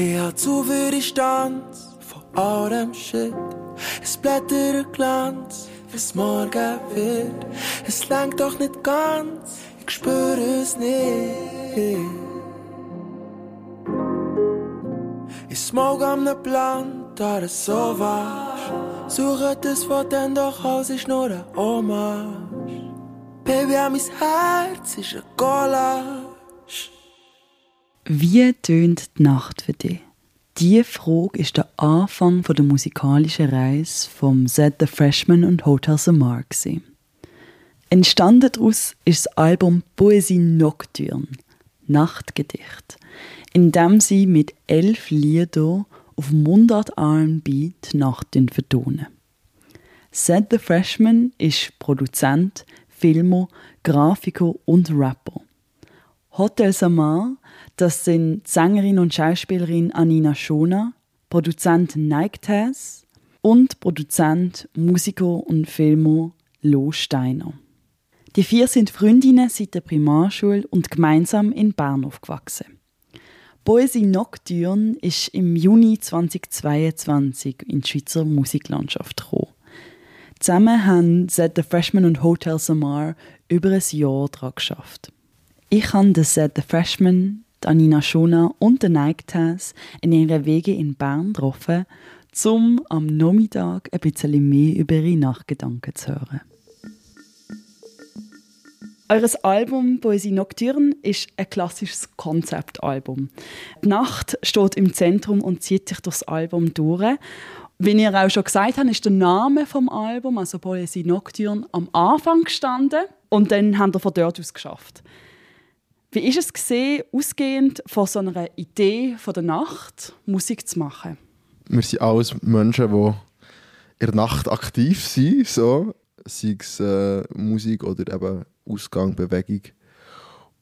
Ich hab zu viel Distanz von all dem Shit. Es blättert Glanz, wie's morgen wird. Es lenkt doch nicht ganz, ich spüre es nicht. Ich smoke am ne Plan, da es so war. Suche das, was dann doch aus ist, nur eine Hommage. Baby, an mein Herz ist ein Collage. Wie tönt die Nacht für dich? Diese Frage ist der Anfang der musikalischen Reise vom Set The Freshman und Hotel Samar. Entstanden daraus ist das Album Poesie Nocturne, Nachtgedicht, in dem sie mit elf Liedern auf Mundart R&B die Nacht vertonen. Set The Freshman ist Produzent, Filmer, Grafiker und Rapper. Hotel Samar das sind Sängerin und Schauspielerin Anina Schona, Produzent Nike Tess und Produzent, Musiker und Filmer Lo Steiner. Die vier sind Freundinnen seit der Primarschule und gemeinsam in Bern aufgewachsen. Poesie Nocturne ist im Juni 2022 in die Schweizer Musiklandschaft gekommen. Zusammen haben Set The Freshman und Hotel Samar über ein Jahr daran geschafft. Ich habe den Set The Freshman Anina Schona und Nike Tess in ihren Wege in Bern getroffen, um am Nachmittag ein bisschen mehr über ihre Nachgedanken zu hören. Eures Album Poesie Nocturne ist ein klassisches Konzeptalbum. Die Nacht steht im Zentrum und zieht sich durchs Album durch. Wie ihr auch schon gesagt habt, ist der Name vom Album, also Poesie Nocturne, am Anfang gestanden und dann haben wir von dort aus geschafft. Wie ist es gesehen, ausgehend von so einer Idee von der Nacht Musik zu machen? Wir sind alles Menschen, die in der Nacht aktiv sind, so. sei es äh, Musik oder eben Ausgang, Bewegung.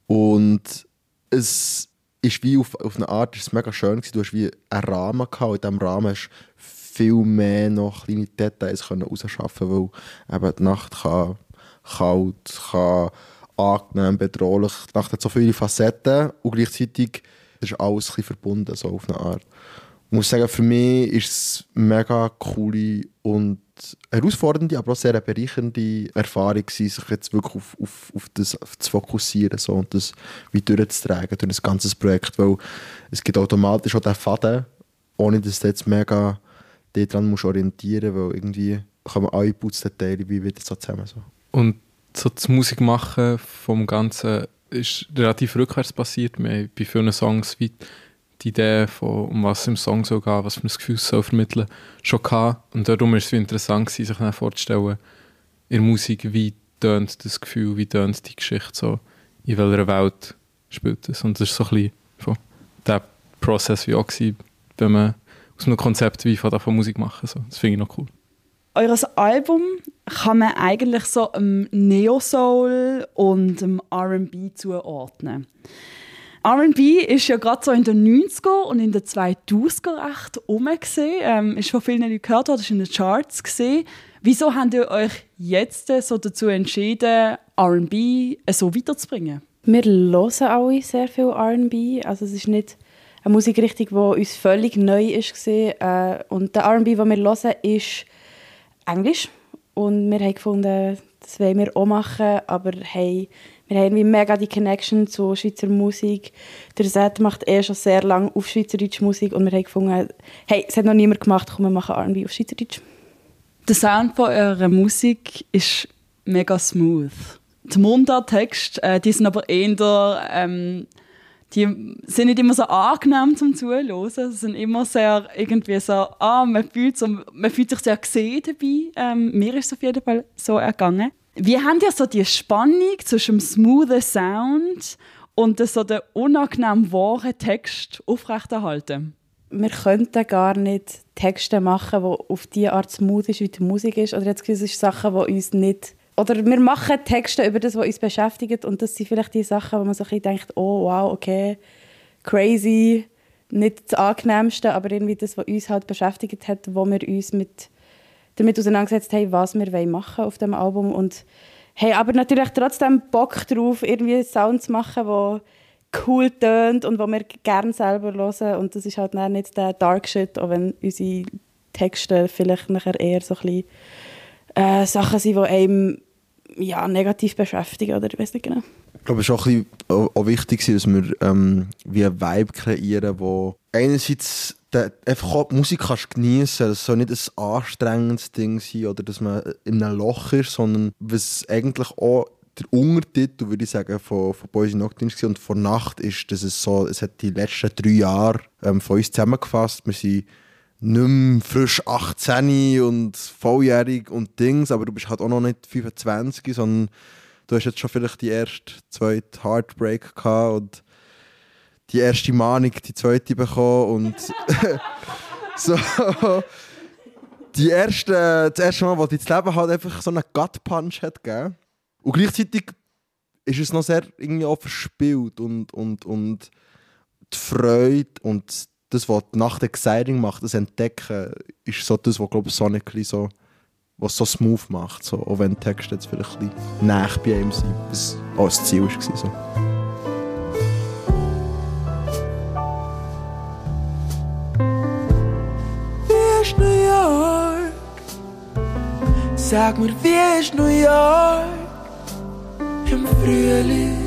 Und es ist wie auf, auf eine Art ist mega schön gewesen. Du hast wie einen Rahmen gehabt. In diesem Rahmen hast viel mehr noch kleine Details herausschaffen weil eben die Nacht kann kalt, kann angenehm, bedrohlich. Die Nacht hat so viele Facetten und gleichzeitig ist alles ein verbunden, so auf eine Art. Ich muss sagen, für mich ist es eine mega coole und herausfordernde, aber auch sehr bereichernde Erfahrung gewesen, sich jetzt wirklich auf, auf, auf das zu fokussieren so, und das wie durchzutragen durch das ganze Projekt, weil es gibt automatisch auch den Faden, ohne dass du jetzt mega daran orientieren musst, weil irgendwie kommen alle Putzdetails wie wieder so zusammen. So. Und so das Musikmachen vom Ganzen ist relativ rückwärts passiert. Wir haben bei vielen Songs wie die Idee von, um was im Song soll gehen, was für ein Gefühl soll vermitteln, schon gehabt. Und darum war es interessant, gewesen, sich vorzustellen, in der Musik, wie tönt das Gefühl, wie tönt die Geschichte so, in welcher Welt spielt es. Und das war so ein bisschen von der Prozess wie auch gewesen, wenn man aus einem Konzept wie von Musik machen. So. Das finde ich noch cool. Eures Album kann man eigentlich so einem Neo-Soul und dem R&B zuordnen. R&B ist ja gerade so in den 90er und in den 2000er echt rum ähm, ist von vielen Leuten gehört worden, ist in den Charts gesehen. Wieso habt ihr euch jetzt so dazu entschieden, R&B so weiterzubringen? Wir hören alle sehr viel R&B, also es ist nicht eine Musikrichtung, die uns völlig neu ist äh, und der R&B, den wir hören, ist Englisch. Und wir haben gefunden, das wollen wir auch machen, aber hey, wir haben irgendwie mega die Connection zu Schweizer Musik. Der Set macht eh schon sehr lange auf Schweizerdeutsche Musik und wir haben gefunden, hey, es hat noch niemand gemacht, komm, wir machen R&B auf Schweizerdeutsch. Der Sound von eurer Musik ist mega smooth. Die Mundarttext, äh, die sind aber eher ähm, die sind nicht immer so angenehm zum Zuhören. Sie sind immer sehr irgendwie so, ah, man fühlt, so, man fühlt sich sehr gesehen dabei. Ähm, mir ist es auf jeden Fall so ergangen. Wie habt ihr so die Spannung zwischen dem smoothen Sound und so den unangenehm wahren Text aufrechterhalten? Wir könnten gar nicht Texte machen, die auf die Art smooth ist, wie die Musik ist. Oder jetzt ist Sachen, die uns nicht... Oder wir machen Texte über das, was uns beschäftigt. Und das sind vielleicht die Sachen, wo man so ein bisschen denkt, oh wow, okay, crazy, nicht das Angenehmste, aber irgendwie das, was uns halt beschäftigt hat, wo wir uns mit damit auseinandergesetzt haben, was wir machen auf dem Album. Und haben aber natürlich trotzdem Bock drauf, irgendwie Sound zu machen, wo cool tönt und wo wir gerne selber hören. Und das ist halt nicht der Dark Shit, auch wenn unsere Texte vielleicht nachher eher so ein bisschen äh, Sachen sind, die einem ja, negativ beschäftigen oder ich weiß nicht genau. Ich glaube, es ist auch, ein bisschen, auch, wichtig, dass wir ähm, wie einen Vibe kreieren, wo einerseits der, einfach auch die Musik kannst geniessen Es soll nicht ein anstrengendes Ding sein oder dass man in einem Loch ist, sondern was eigentlich auch der Untertitel, würde ich sagen, von, von Boys in Nachtdienst und von Nacht ist, dass es so, es hat die letzten drei Jahre ähm, von uns zusammengefasst. Wir sind nicht mehr frisch 18 und volljährig und Dings, aber du bist halt auch noch nicht 25, sondern du hast jetzt schon vielleicht die erste, zweite Heartbreak gehabt und die erste Mahnung, die zweite bekommen und so die erste, das erste Mal, wo dein Leben halt einfach so einen Gut-Punch hat gegeben. Und gleichzeitig ist es noch sehr irgendwie auch verspielt und, und, und die Freude und das, was die Nacht Exciting macht, das Entdecken, ist so das, was glaube ich Sonically so was so smooth macht, so, auch wenn die Texte jetzt vielleicht ein bisschen näher bei ihm sind, was auch das Ziel war. So. Wie ist New York? Sag mir, wie ist New York im Frühling?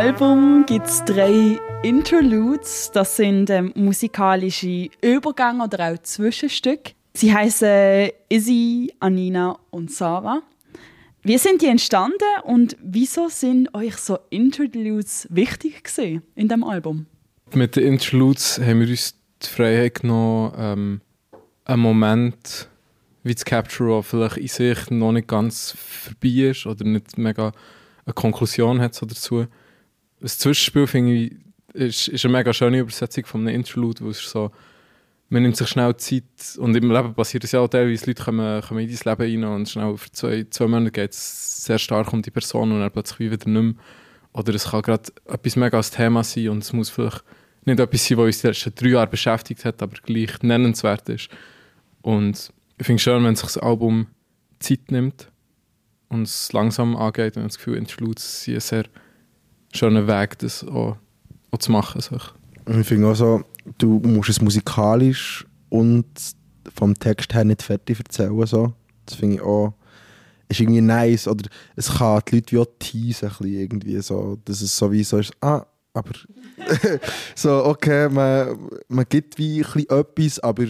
Album gibt es drei Interludes. Das sind ähm, musikalische Übergänge oder auch Zwischenstücke. Sie heißen Izzy, Anina und Sarah. Wie sind die entstanden und wieso sind euch so Interludes wichtig gewesen in dem Album? Mit den Interludes haben wir uns die Freiheit genommen, ähm, einen Moment wie das Capture, der vielleicht in sich noch nicht ganz vorbei ist oder nicht mega eine Konklusion hat so dazu. Das Zwischenspiel finde ich ist, ist eine mega schöne Übersetzung von einem Interlude, wo es so, man nimmt sich schnell Zeit und im Leben passiert es ja auch teilweise, Leute kommen, kommen in dein Leben rein und schnell für zwei, zwei Monate geht es sehr stark um die Person und dann plötzlich wieder nicht mehr. Oder es kann gerade etwas mega als Thema sein und es muss vielleicht nicht etwas sein, was uns die letzten drei Jahre beschäftigt hat, aber gleich nennenswert ist. Und ich finde es schön, wenn sich das Album Zeit nimmt und es langsam angeht und das Gefühl, ist ein sehr schöner Weg, das auch, auch zu machen. So. Ich finde auch so, du musst es musikalisch und vom Text her nicht fertig erzählen. So. Das finde ich auch ist irgendwie nice. Oder es kann die Leute wie auch teasen, irgendwie so, dass es so wie so ist, ah, aber so, okay, man, man gibt wie ein etwas, aber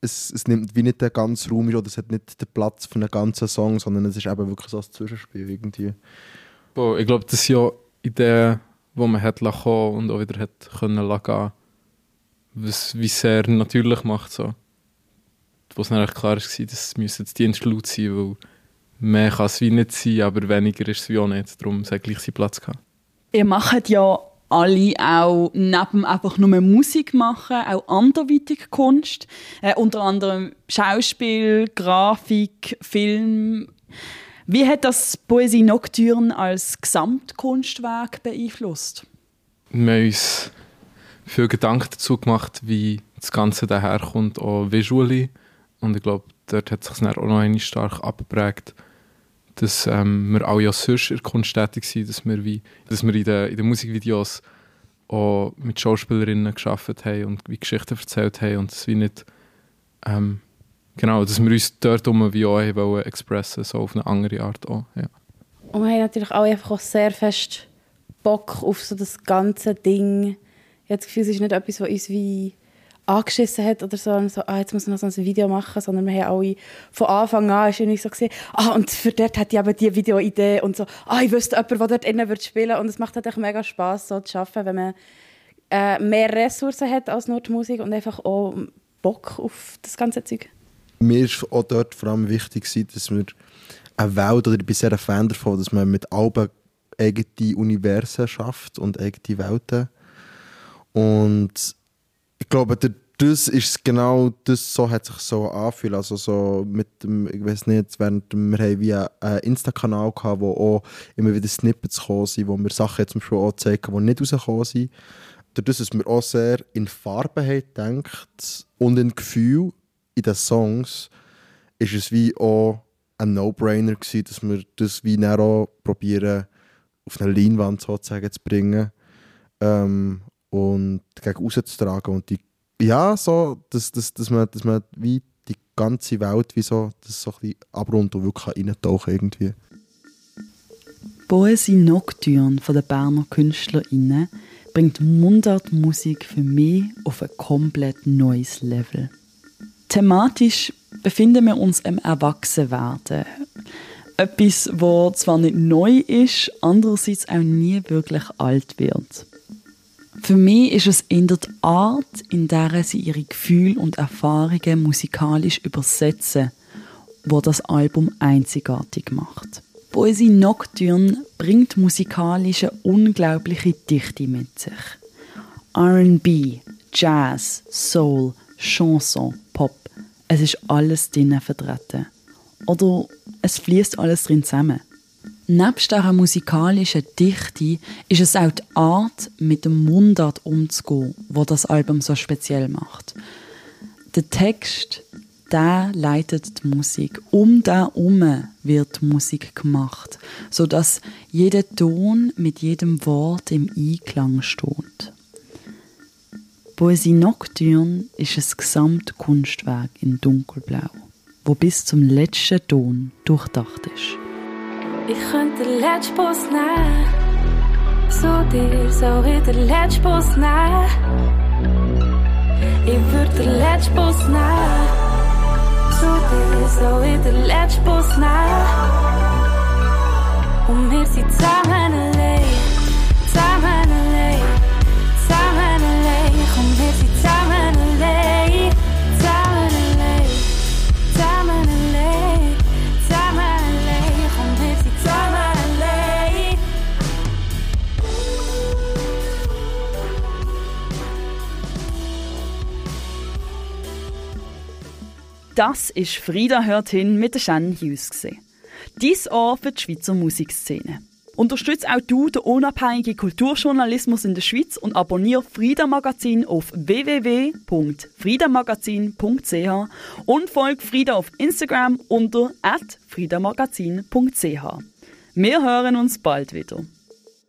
es, es nimmt wie nicht den ganzen Raum oder es hat nicht den Platz für einen ganzen Song, sondern es ist eben wirklich so ein Zwischenspiel irgendwie. Boah, ich glaube, das sind ja Ideen, die man hat kommen und auch wieder hat können gehen was wie sehr natürlich macht so. Wo es dann klar war, dass es jetzt die Entschluss sein, weil mehr kann es wie nicht sein, aber weniger ist es wie auch nicht. Darum hat gleich seinen Platz gehabt. Ihr macht ja alle auch neben einfach nur Musik machen, auch anderweitige Kunst. Äh, unter anderem Schauspiel, Grafik, Film. Wie hat das Poesie Nocturne als Gesamtkunstwerk beeinflusst? Wir haben uns viel Gedanken dazu gemacht, wie das Ganze daherkommt, auch visually. Und ich glaube, dort hat sich auch noch stark abgeprägt dass ähm, wir auch ja sonst in der Kunst tätig sind, dass wir, wie, dass wir in den, in den Musikvideos auch mit Schauspielerinnen geschafft haben und wie Geschichten erzählt haben und dass wir nicht ähm, genau, dass wir uns dort um wie auch wollen expressen, so auf eine andere Art auch, ja. Und wir haben natürlich auch einfach auch sehr fest Bock auf so das ganze Ding. Ich habe das Gefühl, es ist nicht etwas, was uns wie angeschissen hat oder so, so ah, jetzt muss man noch so ein Video machen, sondern wir haben alle von Anfang an ist irgendwie so gesehen, ah, und für dort hat die eben die Videoidee und so, ah, ich wüsste jemanden, der dort innen wird spielen und es macht halt echt mega Spass, so zu arbeiten, wenn man äh, mehr Ressourcen hat als nur die Musik und einfach auch Bock auf das ganze Zeug. Mir ist auch dort vor allem wichtig, dass wir eine Welt, oder ich bin sehr ein Fan davon, dass man mit Alben eigene Universen schafft und eigene Welten. Und ich glaube, das ist genau das, so hat sich so angefühlt. Also so mit dem, ich weiß nicht, während wir haben wie einen Insta-Kanal gehabt, wo auch immer wieder Snippets gekommen sind, wo wir Sachen zum Beispiel auch zeigen, die nicht rausgekommen sind. Dadurch, dass wir auch sehr in Farben haben gedacht und in Gefühl in den Songs, ist es wie auch ein No-Brainer gewesen, dass wir das wie auch probieren, auf eine Leinwand sozusagen zu bringen ähm, und gegen rauszutragen und die ja, so, dass, dass, dass, man, dass man wie die ganze Welt wie so, das so ein bisschen abrundet und wirklich reintauchen irgendwie. Poesie Nocturne von den Berner KünstlerInnen bringt Mundartmusik für mich auf ein komplett neues Level. Thematisch befinden wir uns im Erwachsenwerden. Etwas, wo zwar nicht neu ist, andererseits auch nie wirklich alt wird. Für mich ist es in der Art, in der sie ihre Gefühle und Erfahrungen musikalisch übersetzen, wo das Album einzigartig macht. Poesie Nocturne bringt musikalisch eine unglaubliche Dichte mit sich. R&B, Jazz, Soul, Chanson, Pop, es ist alles drinnen vertreten. Oder es fließt alles drin zusammen. Nebst dieser musikalischen Dichte ist es auch die Art, mit dem Mundart umzugehen, wo das Album so speziell macht. Der Text, der leitet die Musik. Um da herum wird Musik gemacht, sodass jeder Ton mit jedem Wort im Einklang steht. Poesie Nocturne ist ein Gesamtkunstwerk in dunkelblau, wo bis zum letzten Ton durchdacht ist. Ich könnte den letzten Bus nehmen. So dir soll ich den letzten Bus nehmen. Ich würde den letzten Bus nehmen. So dir soll ich den letzten Bus nehmen. Und wir sind. Zusammen Das ist Frieda hört hin mit der Shannon Hughes. gewesen. Dies Ohr für die Schweizer Musikszene. Unterstütze auch du den unabhängigen Kulturjournalismus in der Schweiz und abonniere Frieda Magazin auf www.friedamagazin.ch und folge Frieda auf Instagram unter @friedamagazin.ch. Wir hören uns bald wieder.